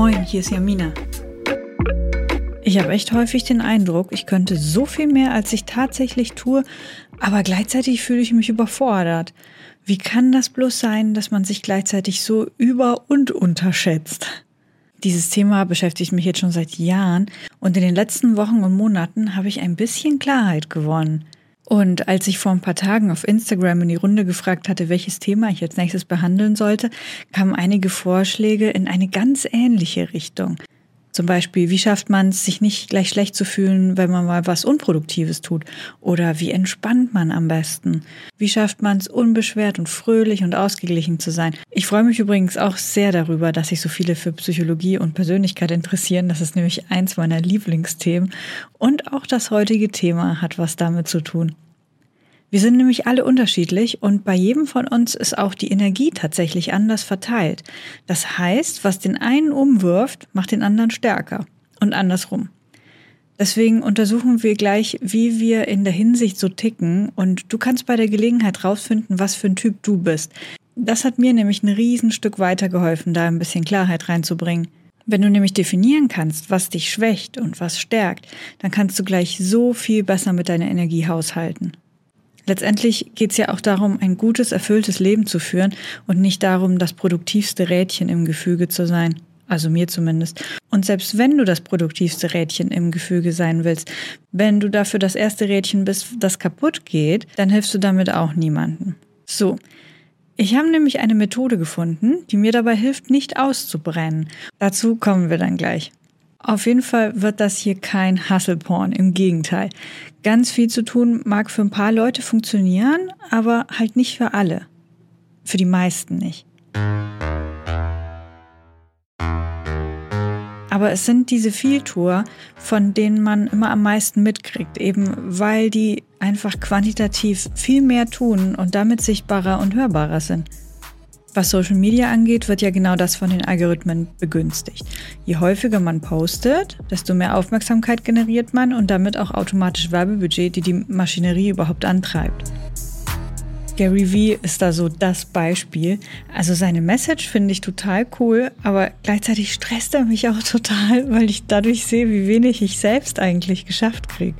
Moin, hier ist Jamina. Ich habe echt häufig den Eindruck, ich könnte so viel mehr, als ich tatsächlich tue, aber gleichzeitig fühle ich mich überfordert. Wie kann das bloß sein, dass man sich gleichzeitig so über- und unterschätzt? Dieses Thema beschäftigt mich jetzt schon seit Jahren und in den letzten Wochen und Monaten habe ich ein bisschen Klarheit gewonnen. Und als ich vor ein paar Tagen auf Instagram in die Runde gefragt hatte, welches Thema ich als nächstes behandeln sollte, kamen einige Vorschläge in eine ganz ähnliche Richtung. Zum Beispiel, wie schafft man es, sich nicht gleich schlecht zu fühlen, wenn man mal was Unproduktives tut? Oder wie entspannt man am besten? Wie schafft man es, unbeschwert und fröhlich und ausgeglichen zu sein? Ich freue mich übrigens auch sehr darüber, dass sich so viele für Psychologie und Persönlichkeit interessieren. Das ist nämlich eins meiner Lieblingsthemen. Und auch das heutige Thema hat was damit zu tun. Wir sind nämlich alle unterschiedlich und bei jedem von uns ist auch die Energie tatsächlich anders verteilt. Das heißt, was den einen umwirft, macht den anderen stärker und andersrum. Deswegen untersuchen wir gleich, wie wir in der Hinsicht so ticken und du kannst bei der Gelegenheit rausfinden, was für ein Typ du bist. Das hat mir nämlich ein Riesenstück weitergeholfen, da ein bisschen Klarheit reinzubringen. Wenn du nämlich definieren kannst, was dich schwächt und was stärkt, dann kannst du gleich so viel besser mit deiner Energie haushalten. Letztendlich geht es ja auch darum, ein gutes, erfülltes Leben zu führen und nicht darum, das produktivste Rädchen im Gefüge zu sein. Also mir zumindest. Und selbst wenn du das produktivste Rädchen im Gefüge sein willst, wenn du dafür das erste Rädchen bist, das kaputt geht, dann hilfst du damit auch niemandem. So. Ich habe nämlich eine Methode gefunden, die mir dabei hilft, nicht auszubrennen. Dazu kommen wir dann gleich. Auf jeden Fall wird das hier kein Hustle-Porn, im Gegenteil. Ganz viel zu tun mag für ein paar Leute funktionieren, aber halt nicht für alle. Für die meisten nicht. Aber es sind diese Vieltour, von denen man immer am meisten mitkriegt, eben weil die einfach quantitativ viel mehr tun und damit sichtbarer und hörbarer sind. Was Social Media angeht, wird ja genau das von den Algorithmen begünstigt. Je häufiger man postet, desto mehr Aufmerksamkeit generiert man und damit auch automatisch Werbebudget, die die Maschinerie überhaupt antreibt. Gary Vee ist da so das Beispiel. Also seine Message finde ich total cool, aber gleichzeitig stresst er mich auch total, weil ich dadurch sehe, wie wenig ich selbst eigentlich geschafft kriege.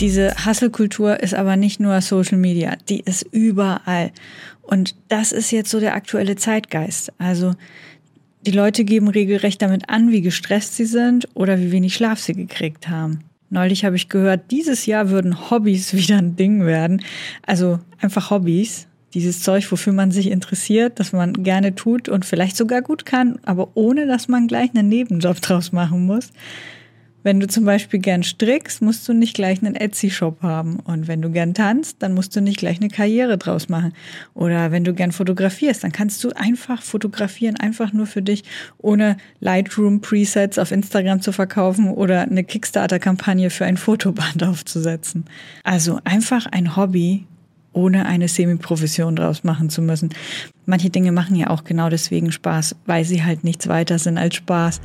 Diese Hustle-Kultur ist aber nicht nur Social Media, die ist überall. Und das ist jetzt so der aktuelle Zeitgeist. Also die Leute geben regelrecht damit an, wie gestresst sie sind oder wie wenig Schlaf sie gekriegt haben. Neulich habe ich gehört, dieses Jahr würden Hobbys wieder ein Ding werden. Also einfach Hobbys. Dieses Zeug, wofür man sich interessiert, das man gerne tut und vielleicht sogar gut kann, aber ohne dass man gleich einen Nebenjob draus machen muss. Wenn du zum Beispiel gern strickst, musst du nicht gleich einen Etsy-Shop haben. Und wenn du gern tanzt, dann musst du nicht gleich eine Karriere draus machen. Oder wenn du gern fotografierst, dann kannst du einfach fotografieren, einfach nur für dich, ohne Lightroom-Presets auf Instagram zu verkaufen oder eine Kickstarter-Kampagne für ein Fotoband aufzusetzen. Also einfach ein Hobby, ohne eine Semi-Profession draus machen zu müssen. Manche Dinge machen ja auch genau deswegen Spaß, weil sie halt nichts weiter sind als Spaß.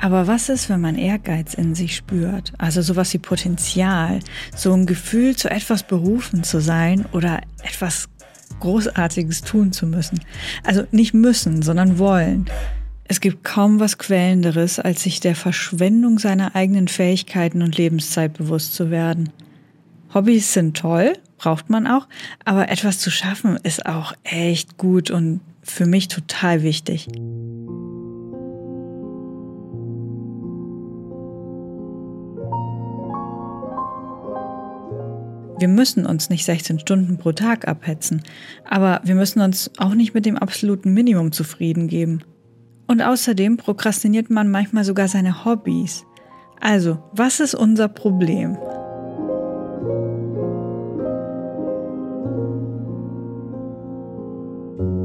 Aber was ist, wenn man Ehrgeiz in sich spürt? Also sowas wie Potenzial, so ein Gefühl, zu etwas berufen zu sein oder etwas Großartiges tun zu müssen. Also nicht müssen, sondern wollen. Es gibt kaum was Quellenderes, als sich der Verschwendung seiner eigenen Fähigkeiten und Lebenszeit bewusst zu werden. Hobbys sind toll, braucht man auch, aber etwas zu schaffen ist auch echt gut und für mich total wichtig. Wir müssen uns nicht 16 Stunden pro Tag abhetzen, aber wir müssen uns auch nicht mit dem absoluten Minimum zufrieden geben. Und außerdem prokrastiniert man manchmal sogar seine Hobbys. Also, was ist unser Problem?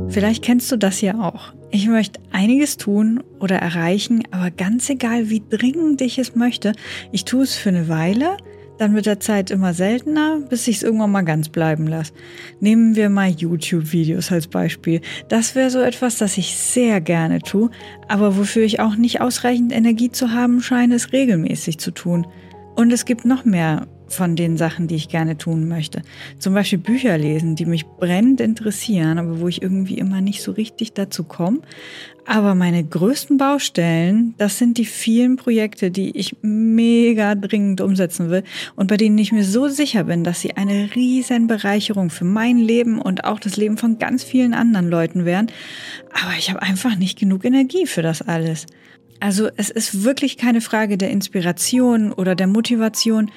Vielleicht kennst du das ja auch. Ich möchte einiges tun oder erreichen, aber ganz egal, wie dringend ich es möchte, ich tue es für eine Weile, dann mit der Zeit immer seltener, bis ich es irgendwann mal ganz bleiben lasse. Nehmen wir mal YouTube-Videos als Beispiel. Das wäre so etwas, das ich sehr gerne tue, aber wofür ich auch nicht ausreichend Energie zu haben scheine, es regelmäßig zu tun. Und es gibt noch mehr von den Sachen, die ich gerne tun möchte. Zum Beispiel Bücher lesen, die mich brennend interessieren, aber wo ich irgendwie immer nicht so richtig dazu komme. Aber meine größten Baustellen, das sind die vielen Projekte, die ich mega dringend umsetzen will und bei denen ich mir so sicher bin, dass sie eine riesen Bereicherung für mein Leben und auch das Leben von ganz vielen anderen Leuten wären. Aber ich habe einfach nicht genug Energie für das alles. Also es ist wirklich keine Frage der Inspiration oder der Motivation,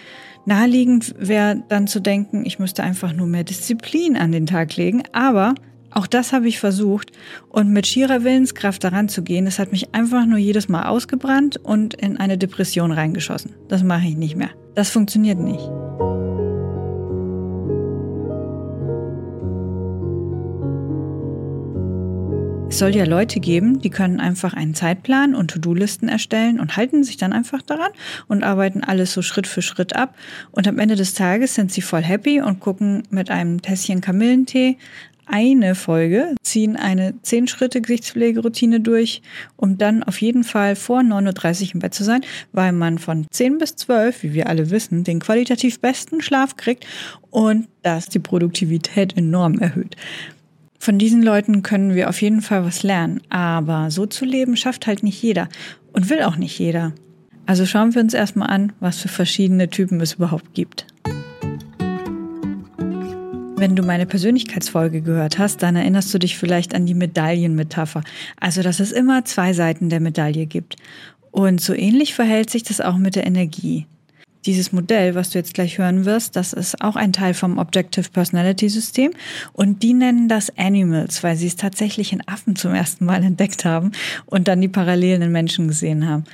Naheliegend wäre dann zu denken, ich müsste einfach nur mehr Disziplin an den Tag legen, aber auch das habe ich versucht und mit schierer Willenskraft daran zu gehen, das hat mich einfach nur jedes Mal ausgebrannt und in eine Depression reingeschossen. Das mache ich nicht mehr. Das funktioniert nicht. Es soll ja Leute geben, die können einfach einen Zeitplan und To-Do-Listen erstellen und halten sich dann einfach daran und arbeiten alles so Schritt für Schritt ab. Und am Ende des Tages sind sie voll happy und gucken mit einem Tässchen Kamillentee eine Folge, ziehen eine 10 Schritte Gesichtspflegeroutine durch, um dann auf jeden Fall vor 9.30 Uhr im Bett zu sein, weil man von 10 bis 12, wie wir alle wissen, den qualitativ besten Schlaf kriegt und das die Produktivität enorm erhöht. Von diesen Leuten können wir auf jeden Fall was lernen. Aber so zu leben schafft halt nicht jeder und will auch nicht jeder. Also schauen wir uns erstmal an, was für verschiedene Typen es überhaupt gibt. Wenn du meine Persönlichkeitsfolge gehört hast, dann erinnerst du dich vielleicht an die Medaillenmetapher. Also, dass es immer zwei Seiten der Medaille gibt. Und so ähnlich verhält sich das auch mit der Energie. Dieses Modell, was du jetzt gleich hören wirst, das ist auch ein Teil vom Objective Personality System und die nennen das Animals, weil sie es tatsächlich in Affen zum ersten Mal entdeckt haben und dann die Parallelen in Menschen gesehen haben.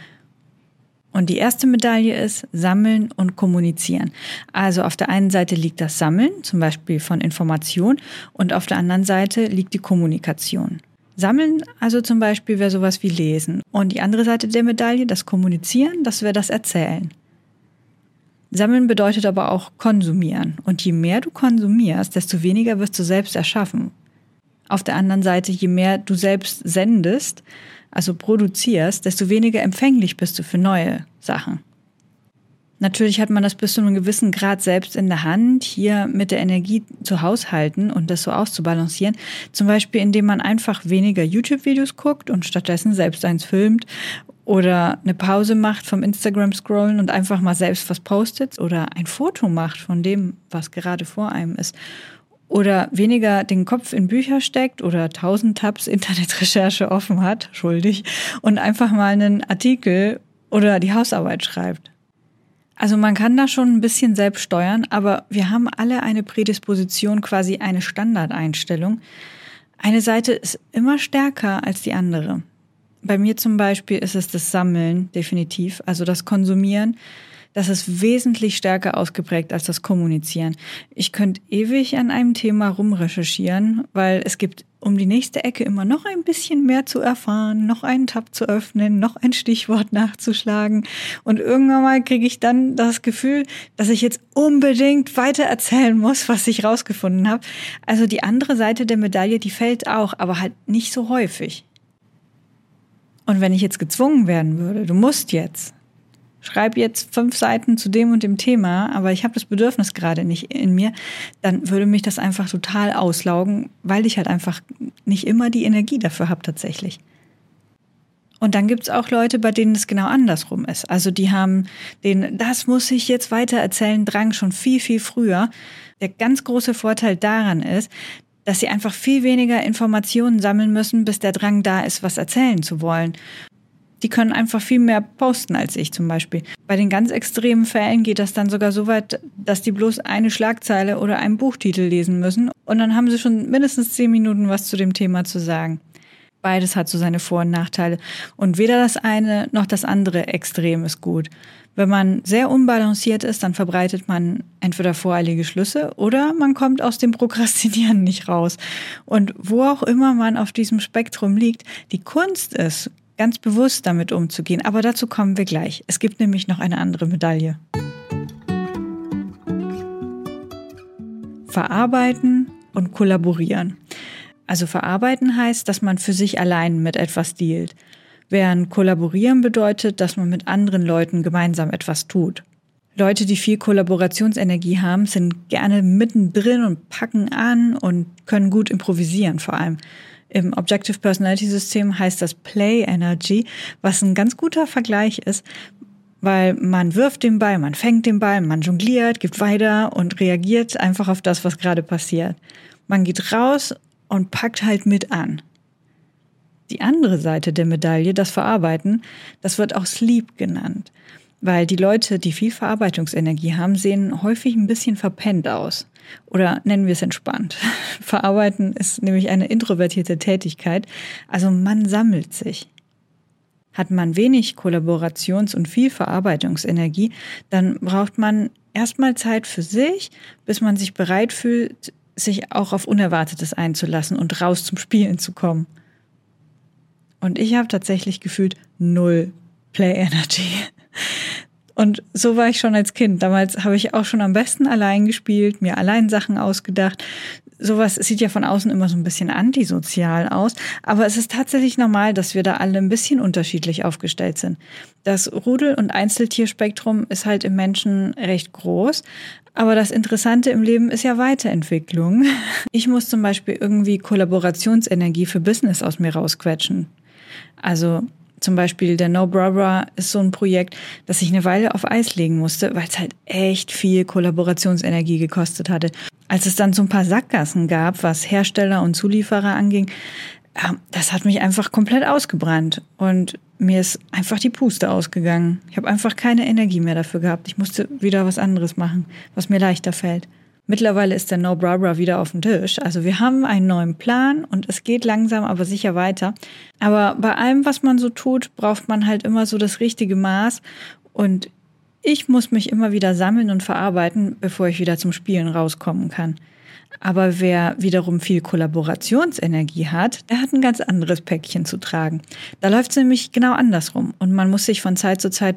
Und die erste Medaille ist Sammeln und Kommunizieren. Also auf der einen Seite liegt das Sammeln, zum Beispiel von Informationen, und auf der anderen Seite liegt die Kommunikation. Sammeln also zum Beispiel wäre sowas wie Lesen. Und die andere Seite der Medaille, das Kommunizieren, das wäre das Erzählen. Sammeln bedeutet aber auch konsumieren. Und je mehr du konsumierst, desto weniger wirst du selbst erschaffen. Auf der anderen Seite, je mehr du selbst sendest, also produzierst, desto weniger empfänglich bist du für neue Sachen. Natürlich hat man das bis zu einem gewissen Grad selbst in der Hand, hier mit der Energie zu haushalten und das so auszubalancieren. Zum Beispiel, indem man einfach weniger YouTube-Videos guckt und stattdessen selbst eins filmt oder eine Pause macht vom Instagram-Scrollen und einfach mal selbst was postet oder ein Foto macht von dem, was gerade vor einem ist. Oder weniger den Kopf in Bücher steckt oder tausend Tabs Internetrecherche offen hat, schuldig, und einfach mal einen Artikel oder die Hausarbeit schreibt. Also man kann da schon ein bisschen selbst steuern, aber wir haben alle eine Prädisposition, quasi eine Standardeinstellung. Eine Seite ist immer stärker als die andere. Bei mir zum Beispiel ist es das Sammeln, definitiv. Also das Konsumieren. Das ist wesentlich stärker ausgeprägt als das Kommunizieren. Ich könnte ewig an einem Thema rumrecherchieren, weil es gibt um die nächste Ecke immer noch ein bisschen mehr zu erfahren, noch einen Tab zu öffnen, noch ein Stichwort nachzuschlagen. Und irgendwann mal kriege ich dann das Gefühl, dass ich jetzt unbedingt weiter erzählen muss, was ich rausgefunden habe. Also die andere Seite der Medaille, die fällt auch, aber halt nicht so häufig. Und wenn ich jetzt gezwungen werden würde, du musst jetzt, schreib jetzt fünf Seiten zu dem und dem Thema, aber ich habe das Bedürfnis gerade nicht in mir, dann würde mich das einfach total auslaugen, weil ich halt einfach nicht immer die Energie dafür habe tatsächlich. Und dann gibt's auch Leute, bei denen es genau andersrum ist. Also die haben den, das muss ich jetzt weiter erzählen, Drang schon viel, viel früher. Der ganz große Vorteil daran ist, dass sie einfach viel weniger Informationen sammeln müssen, bis der Drang da ist, was erzählen zu wollen. Die können einfach viel mehr posten als ich zum Beispiel. Bei den ganz extremen Fällen geht das dann sogar so weit, dass die bloß eine Schlagzeile oder einen Buchtitel lesen müssen und dann haben sie schon mindestens zehn Minuten was zu dem Thema zu sagen. Beides hat so seine Vor- und Nachteile. Und weder das eine noch das andere Extrem ist gut. Wenn man sehr unbalanciert ist, dann verbreitet man entweder voreilige Schlüsse oder man kommt aus dem Prokrastinieren nicht raus. Und wo auch immer man auf diesem Spektrum liegt, die Kunst ist, ganz bewusst damit umzugehen. Aber dazu kommen wir gleich. Es gibt nämlich noch eine andere Medaille. Verarbeiten und kollaborieren. Also verarbeiten heißt, dass man für sich allein mit etwas dealt während kollaborieren bedeutet, dass man mit anderen Leuten gemeinsam etwas tut. Leute, die viel Kollaborationsenergie haben, sind gerne mittendrin und packen an und können gut improvisieren vor allem. Im Objective Personality System heißt das Play Energy, was ein ganz guter Vergleich ist, weil man wirft den Ball, man fängt den Ball, man jongliert, gibt weiter und reagiert einfach auf das, was gerade passiert. Man geht raus und packt halt mit an. Die andere Seite der Medaille, das Verarbeiten, das wird auch Sleep genannt. Weil die Leute, die viel Verarbeitungsenergie haben, sehen häufig ein bisschen verpennt aus. Oder nennen wir es entspannt. Verarbeiten ist nämlich eine introvertierte Tätigkeit, also man sammelt sich. Hat man wenig Kollaborations- und viel Verarbeitungsenergie, dann braucht man erstmal Zeit für sich, bis man sich bereit fühlt, sich auch auf Unerwartetes einzulassen und raus zum Spielen zu kommen. Und ich habe tatsächlich gefühlt null Play Energy. Und so war ich schon als Kind. Damals habe ich auch schon am besten allein gespielt, mir allein Sachen ausgedacht. Sowas sieht ja von außen immer so ein bisschen antisozial aus, aber es ist tatsächlich normal, dass wir da alle ein bisschen unterschiedlich aufgestellt sind. Das Rudel- und Einzeltierspektrum ist halt im Menschen recht groß, aber das Interessante im Leben ist ja Weiterentwicklung. Ich muss zum Beispiel irgendwie Kollaborationsenergie für Business aus mir rausquetschen. Also zum Beispiel der No Brother ist so ein Projekt, das ich eine Weile auf Eis legen musste, weil es halt echt viel Kollaborationsenergie gekostet hatte. Als es dann so ein paar Sackgassen gab, was Hersteller und Zulieferer anging, das hat mich einfach komplett ausgebrannt und mir ist einfach die Puste ausgegangen. Ich habe einfach keine Energie mehr dafür gehabt. Ich musste wieder was anderes machen, was mir leichter fällt. Mittlerweile ist der No Bra wieder auf dem Tisch. Also wir haben einen neuen Plan und es geht langsam, aber sicher weiter. Aber bei allem, was man so tut, braucht man halt immer so das richtige Maß. Und ich muss mich immer wieder sammeln und verarbeiten, bevor ich wieder zum Spielen rauskommen kann. Aber wer wiederum viel Kollaborationsenergie hat, der hat ein ganz anderes Päckchen zu tragen. Da läuft es nämlich genau andersrum. Und man muss sich von Zeit zu Zeit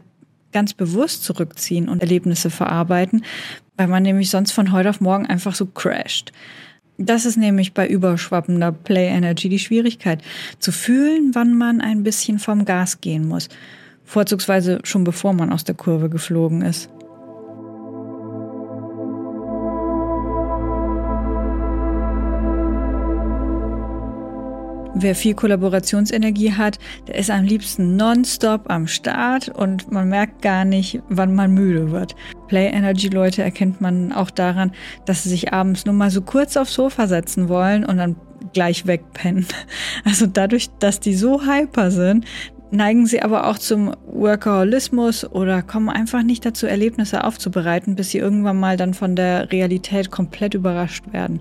ganz bewusst zurückziehen und Erlebnisse verarbeiten, weil man nämlich sonst von heute auf morgen einfach so crasht. Das ist nämlich bei überschwappender Play Energy die Schwierigkeit, zu fühlen, wann man ein bisschen vom Gas gehen muss, vorzugsweise schon bevor man aus der Kurve geflogen ist. Wer viel Kollaborationsenergie hat, der ist am liebsten nonstop am Start und man merkt gar nicht, wann man müde wird. Play Energy Leute erkennt man auch daran, dass sie sich abends nur mal so kurz aufs Sofa setzen wollen und dann gleich wegpennen. Also dadurch, dass die so hyper sind, neigen sie aber auch zum Workaholismus oder kommen einfach nicht dazu, Erlebnisse aufzubereiten, bis sie irgendwann mal dann von der Realität komplett überrascht werden.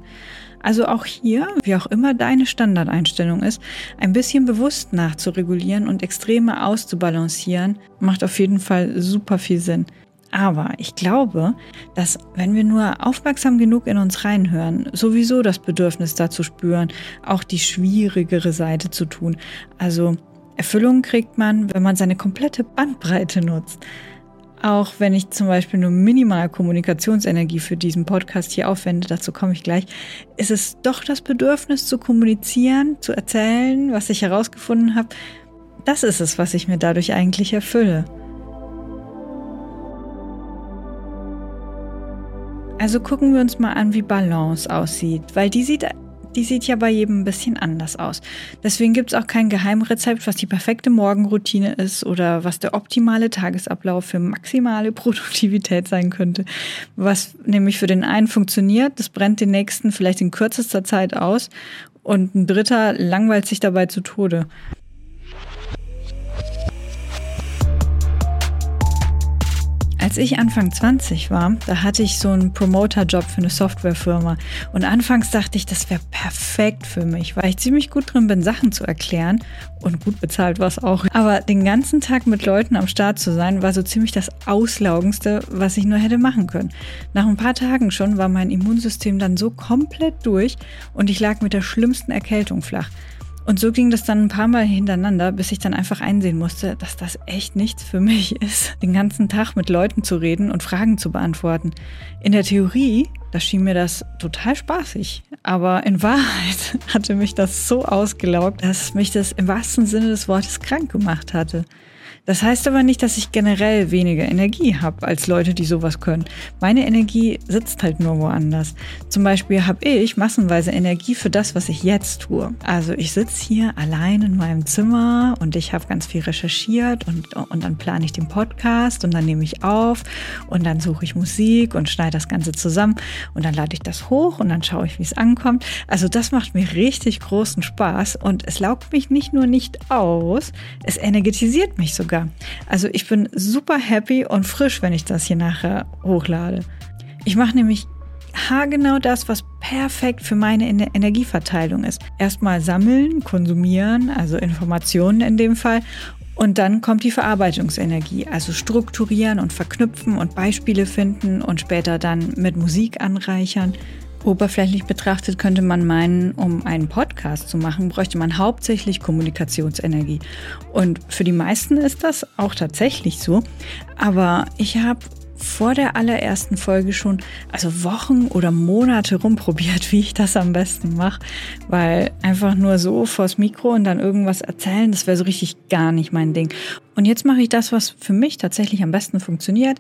Also auch hier, wie auch immer deine Standardeinstellung ist, ein bisschen bewusst nachzuregulieren und Extreme auszubalancieren, macht auf jeden Fall super viel Sinn. Aber ich glaube, dass wenn wir nur aufmerksam genug in uns reinhören, sowieso das Bedürfnis dazu spüren, auch die schwierigere Seite zu tun. Also Erfüllung kriegt man, wenn man seine komplette Bandbreite nutzt. Auch wenn ich zum Beispiel nur minimal Kommunikationsenergie für diesen Podcast hier aufwende, dazu komme ich gleich, ist es doch das Bedürfnis zu kommunizieren, zu erzählen, was ich herausgefunden habe. Das ist es, was ich mir dadurch eigentlich erfülle. Also gucken wir uns mal an, wie Balance aussieht, weil die sieht die sieht ja bei jedem ein bisschen anders aus. Deswegen gibt es auch kein Geheimrezept, was die perfekte Morgenroutine ist oder was der optimale Tagesablauf für maximale Produktivität sein könnte. Was nämlich für den einen funktioniert, das brennt den nächsten vielleicht in kürzester Zeit aus und ein dritter langweilt sich dabei zu Tode. Als ich Anfang 20 war, da hatte ich so einen Promoter-Job für eine Softwarefirma. Und anfangs dachte ich, das wäre perfekt für mich, weil ich ziemlich gut drin bin, Sachen zu erklären. Und gut bezahlt war es auch. Aber den ganzen Tag mit Leuten am Start zu sein, war so ziemlich das Auslaugendste, was ich nur hätte machen können. Nach ein paar Tagen schon war mein Immunsystem dann so komplett durch und ich lag mit der schlimmsten Erkältung flach. Und so ging das dann ein paar Mal hintereinander, bis ich dann einfach einsehen musste, dass das echt nichts für mich ist, den ganzen Tag mit Leuten zu reden und Fragen zu beantworten. In der Theorie, da schien mir das total spaßig. Aber in Wahrheit hatte mich das so ausgelaugt, dass mich das im wahrsten Sinne des Wortes krank gemacht hatte. Das heißt aber nicht, dass ich generell weniger Energie habe als Leute, die sowas können. Meine Energie sitzt halt nur woanders. Zum Beispiel habe ich massenweise Energie für das, was ich jetzt tue. Also ich sitze hier allein in meinem Zimmer und ich habe ganz viel recherchiert und, und dann plane ich den Podcast und dann nehme ich auf und dann suche ich Musik und schneide das Ganze zusammen und dann lade ich das hoch und dann schaue ich, wie es ankommt. Also das macht mir richtig großen Spaß und es laugt mich nicht nur nicht aus, es energetisiert mich sogar. Also ich bin super happy und frisch, wenn ich das hier nachher hochlade. Ich mache nämlich haargenau das, was perfekt für meine Energieverteilung ist. Erstmal sammeln, konsumieren, also Informationen in dem Fall. Und dann kommt die Verarbeitungsenergie, also strukturieren und verknüpfen und Beispiele finden und später dann mit Musik anreichern. Oberflächlich betrachtet könnte man meinen, um einen Podcast zu machen, bräuchte man hauptsächlich Kommunikationsenergie. Und für die meisten ist das auch tatsächlich so. Aber ich habe vor der allerersten Folge schon, also Wochen oder Monate rumprobiert, wie ich das am besten mache, weil einfach nur so vors Mikro und dann irgendwas erzählen, das wäre so richtig gar nicht mein Ding. Und jetzt mache ich das, was für mich tatsächlich am besten funktioniert,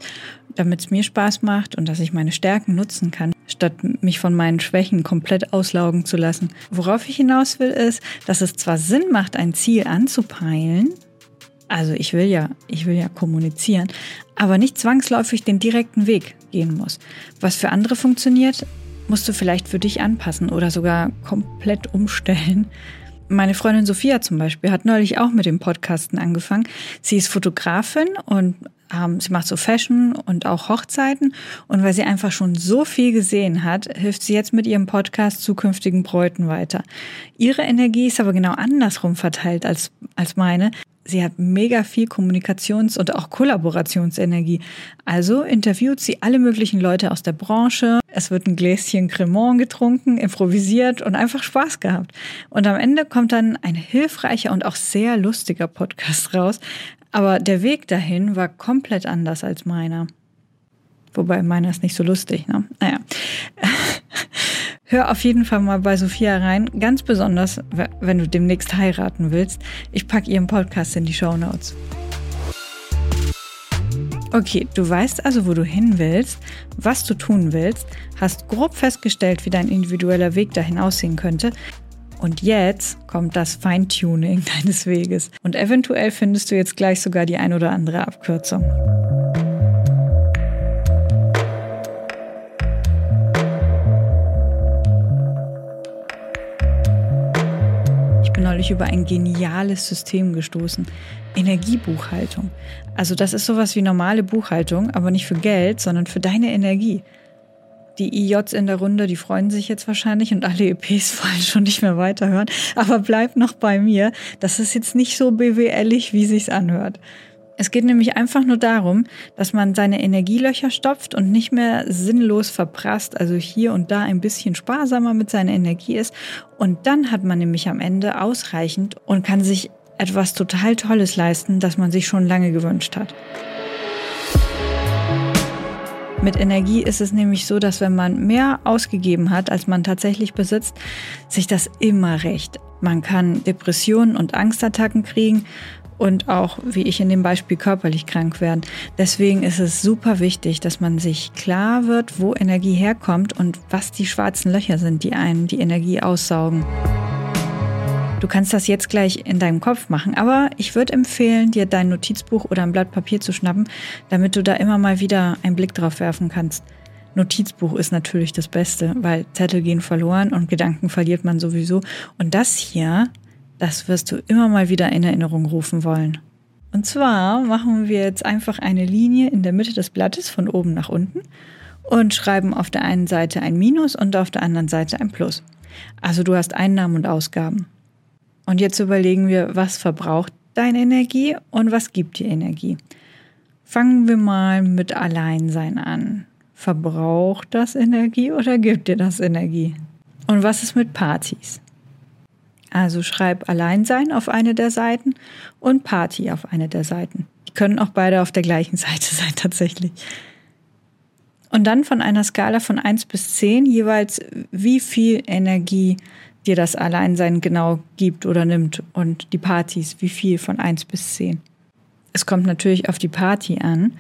damit es mir Spaß macht und dass ich meine Stärken nutzen kann, statt mich von meinen Schwächen komplett auslaugen zu lassen. Worauf ich hinaus will, ist, dass es zwar Sinn macht, ein Ziel anzupeilen, also ich will ja, ich will ja kommunizieren, aber nicht zwangsläufig den direkten Weg gehen muss. Was für andere funktioniert, musst du vielleicht für dich anpassen oder sogar komplett umstellen. Meine Freundin Sophia zum Beispiel hat neulich auch mit dem Podcasten angefangen. Sie ist Fotografin und ähm, sie macht so Fashion und auch Hochzeiten. Und weil sie einfach schon so viel gesehen hat, hilft sie jetzt mit ihrem Podcast zukünftigen Bräuten weiter. Ihre Energie ist aber genau andersrum verteilt als, als meine sie hat mega viel Kommunikations- und auch Kollaborationsenergie. Also interviewt sie alle möglichen Leute aus der Branche. Es wird ein Gläschen Cremant getrunken, improvisiert und einfach Spaß gehabt. Und am Ende kommt dann ein hilfreicher und auch sehr lustiger Podcast raus. Aber der Weg dahin war komplett anders als meiner. Wobei meiner ist nicht so lustig, ne? Naja. Hör auf jeden Fall mal bei Sophia rein, ganz besonders, wenn du demnächst heiraten willst. Ich packe ihren Podcast in die Show Notes. Okay, du weißt also, wo du hin willst, was du tun willst, hast grob festgestellt, wie dein individueller Weg dahin aussehen könnte. Und jetzt kommt das Feintuning deines Weges. Und eventuell findest du jetzt gleich sogar die ein oder andere Abkürzung. Neulich über ein geniales System gestoßen. Energiebuchhaltung. Also das ist sowas wie normale Buchhaltung, aber nicht für Geld, sondern für deine Energie. Die IJs in der Runde, die freuen sich jetzt wahrscheinlich und alle EPs wollen schon nicht mehr weiterhören. Aber bleib noch bei mir. Das ist jetzt nicht so BWLig, wie sich's anhört. Es geht nämlich einfach nur darum, dass man seine Energielöcher stopft und nicht mehr sinnlos verprasst, also hier und da ein bisschen sparsamer mit seiner Energie ist. Und dann hat man nämlich am Ende ausreichend und kann sich etwas total Tolles leisten, das man sich schon lange gewünscht hat. Mit Energie ist es nämlich so, dass wenn man mehr ausgegeben hat, als man tatsächlich besitzt, sich das immer rächt. Man kann Depressionen und Angstattacken kriegen und auch, wie ich in dem Beispiel, körperlich krank werden. Deswegen ist es super wichtig, dass man sich klar wird, wo Energie herkommt und was die schwarzen Löcher sind, die einen die Energie aussaugen. Du kannst das jetzt gleich in deinem Kopf machen, aber ich würde empfehlen, dir dein Notizbuch oder ein Blatt Papier zu schnappen, damit du da immer mal wieder einen Blick drauf werfen kannst. Notizbuch ist natürlich das Beste, weil Zettel gehen verloren und Gedanken verliert man sowieso. Und das hier das wirst du immer mal wieder in Erinnerung rufen wollen. Und zwar machen wir jetzt einfach eine Linie in der Mitte des Blattes von oben nach unten und schreiben auf der einen Seite ein Minus und auf der anderen Seite ein Plus. Also du hast Einnahmen und Ausgaben. Und jetzt überlegen wir, was verbraucht deine Energie und was gibt dir Energie. Fangen wir mal mit Alleinsein an. Verbraucht das Energie oder gibt dir das Energie? Und was ist mit Partys? Also schreib Alleinsein auf eine der Seiten und Party auf eine der Seiten. Die können auch beide auf der gleichen Seite sein tatsächlich. Und dann von einer Skala von 1 bis 10 jeweils, wie viel Energie dir das Alleinsein genau gibt oder nimmt und die Partys, wie viel von 1 bis 10. Es kommt natürlich auf die Party an.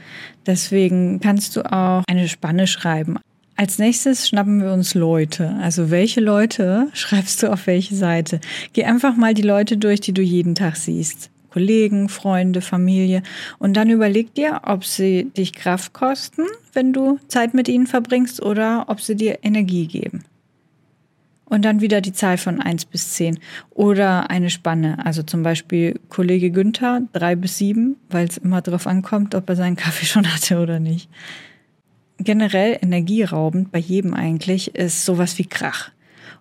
Deswegen kannst du auch eine Spanne schreiben. Als nächstes schnappen wir uns Leute. Also welche Leute schreibst du auf welche Seite? Geh einfach mal die Leute durch, die du jeden Tag siehst. Kollegen, Freunde, Familie. Und dann überleg dir, ob sie dich Kraft kosten, wenn du Zeit mit ihnen verbringst, oder ob sie dir Energie geben. Und dann wieder die Zahl von eins bis zehn Oder eine Spanne. Also zum Beispiel Kollege Günther, drei bis sieben, weil es immer darauf ankommt, ob er seinen Kaffee schon hatte oder nicht. Generell energieraubend bei jedem eigentlich ist sowas wie Krach.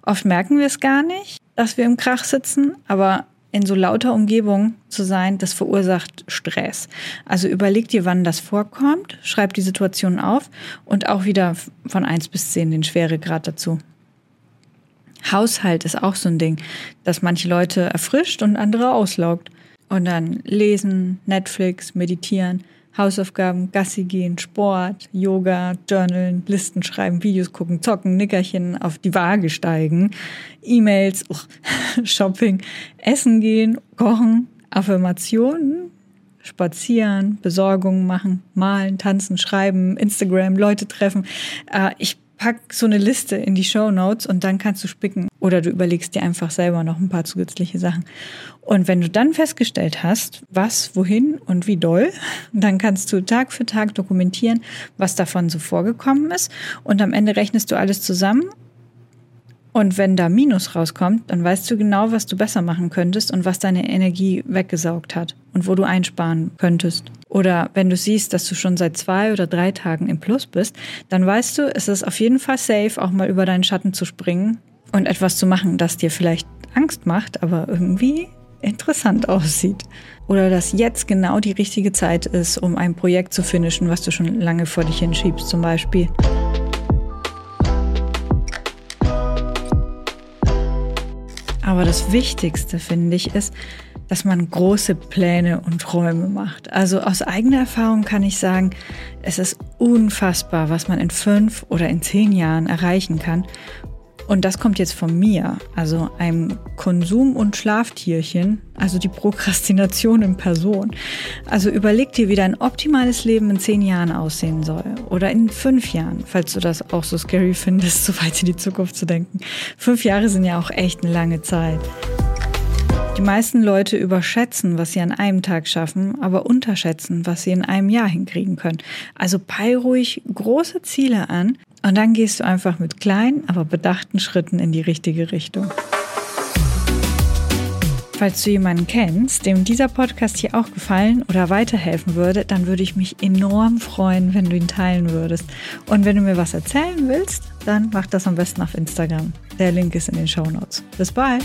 Oft merken wir es gar nicht, dass wir im Krach sitzen, aber in so lauter Umgebung zu sein, das verursacht Stress. Also überleg dir, wann das vorkommt, schreib die Situation auf und auch wieder von eins bis zehn den Schweregrad dazu. Haushalt ist auch so ein Ding, das manche Leute erfrischt und andere auslaugt. Und dann lesen, Netflix, meditieren, Hausaufgaben, Gassi gehen, Sport, Yoga, Journalen, Listen schreiben, Videos gucken, zocken, Nickerchen auf die Waage steigen, E-Mails, oh, Shopping, Essen gehen, kochen, Affirmationen, spazieren, Besorgungen machen, malen, tanzen, schreiben, Instagram, Leute treffen. Äh, ich pack so eine Liste in die Show Notes und dann kannst du spicken. Oder du überlegst dir einfach selber noch ein paar zusätzliche Sachen. Und wenn du dann festgestellt hast, was, wohin und wie doll, dann kannst du Tag für Tag dokumentieren, was davon so vorgekommen ist. Und am Ende rechnest du alles zusammen und wenn da Minus rauskommt, dann weißt du genau, was du besser machen könntest und was deine Energie weggesaugt hat und wo du einsparen könntest. Oder wenn du siehst, dass du schon seit zwei oder drei Tagen im Plus bist, dann weißt du, es ist auf jeden Fall safe, auch mal über deinen Schatten zu springen und etwas zu machen, das dir vielleicht Angst macht, aber irgendwie interessant aussieht. Oder dass jetzt genau die richtige Zeit ist, um ein Projekt zu finishen, was du schon lange vor dich hinschiebst, zum Beispiel. Aber das Wichtigste, finde ich, ist, dass man große Pläne und Träume macht. Also aus eigener Erfahrung kann ich sagen, es ist unfassbar, was man in fünf oder in zehn Jahren erreichen kann. Und das kommt jetzt von mir, also einem Konsum- und Schlaftierchen, also die Prokrastination in Person. Also überleg dir, wie dein optimales Leben in zehn Jahren aussehen soll. Oder in fünf Jahren, falls du das auch so scary findest, so weit in die Zukunft zu denken. Fünf Jahre sind ja auch echt eine lange Zeit. Die meisten Leute überschätzen, was sie an einem Tag schaffen, aber unterschätzen, was sie in einem Jahr hinkriegen können. Also peil ruhig große Ziele an und dann gehst du einfach mit kleinen, aber bedachten Schritten in die richtige Richtung. Falls du jemanden kennst, dem dieser Podcast hier auch gefallen oder weiterhelfen würde, dann würde ich mich enorm freuen, wenn du ihn teilen würdest. Und wenn du mir was erzählen willst, dann mach das am besten auf Instagram. Der Link ist in den Show Notes. Bis bald!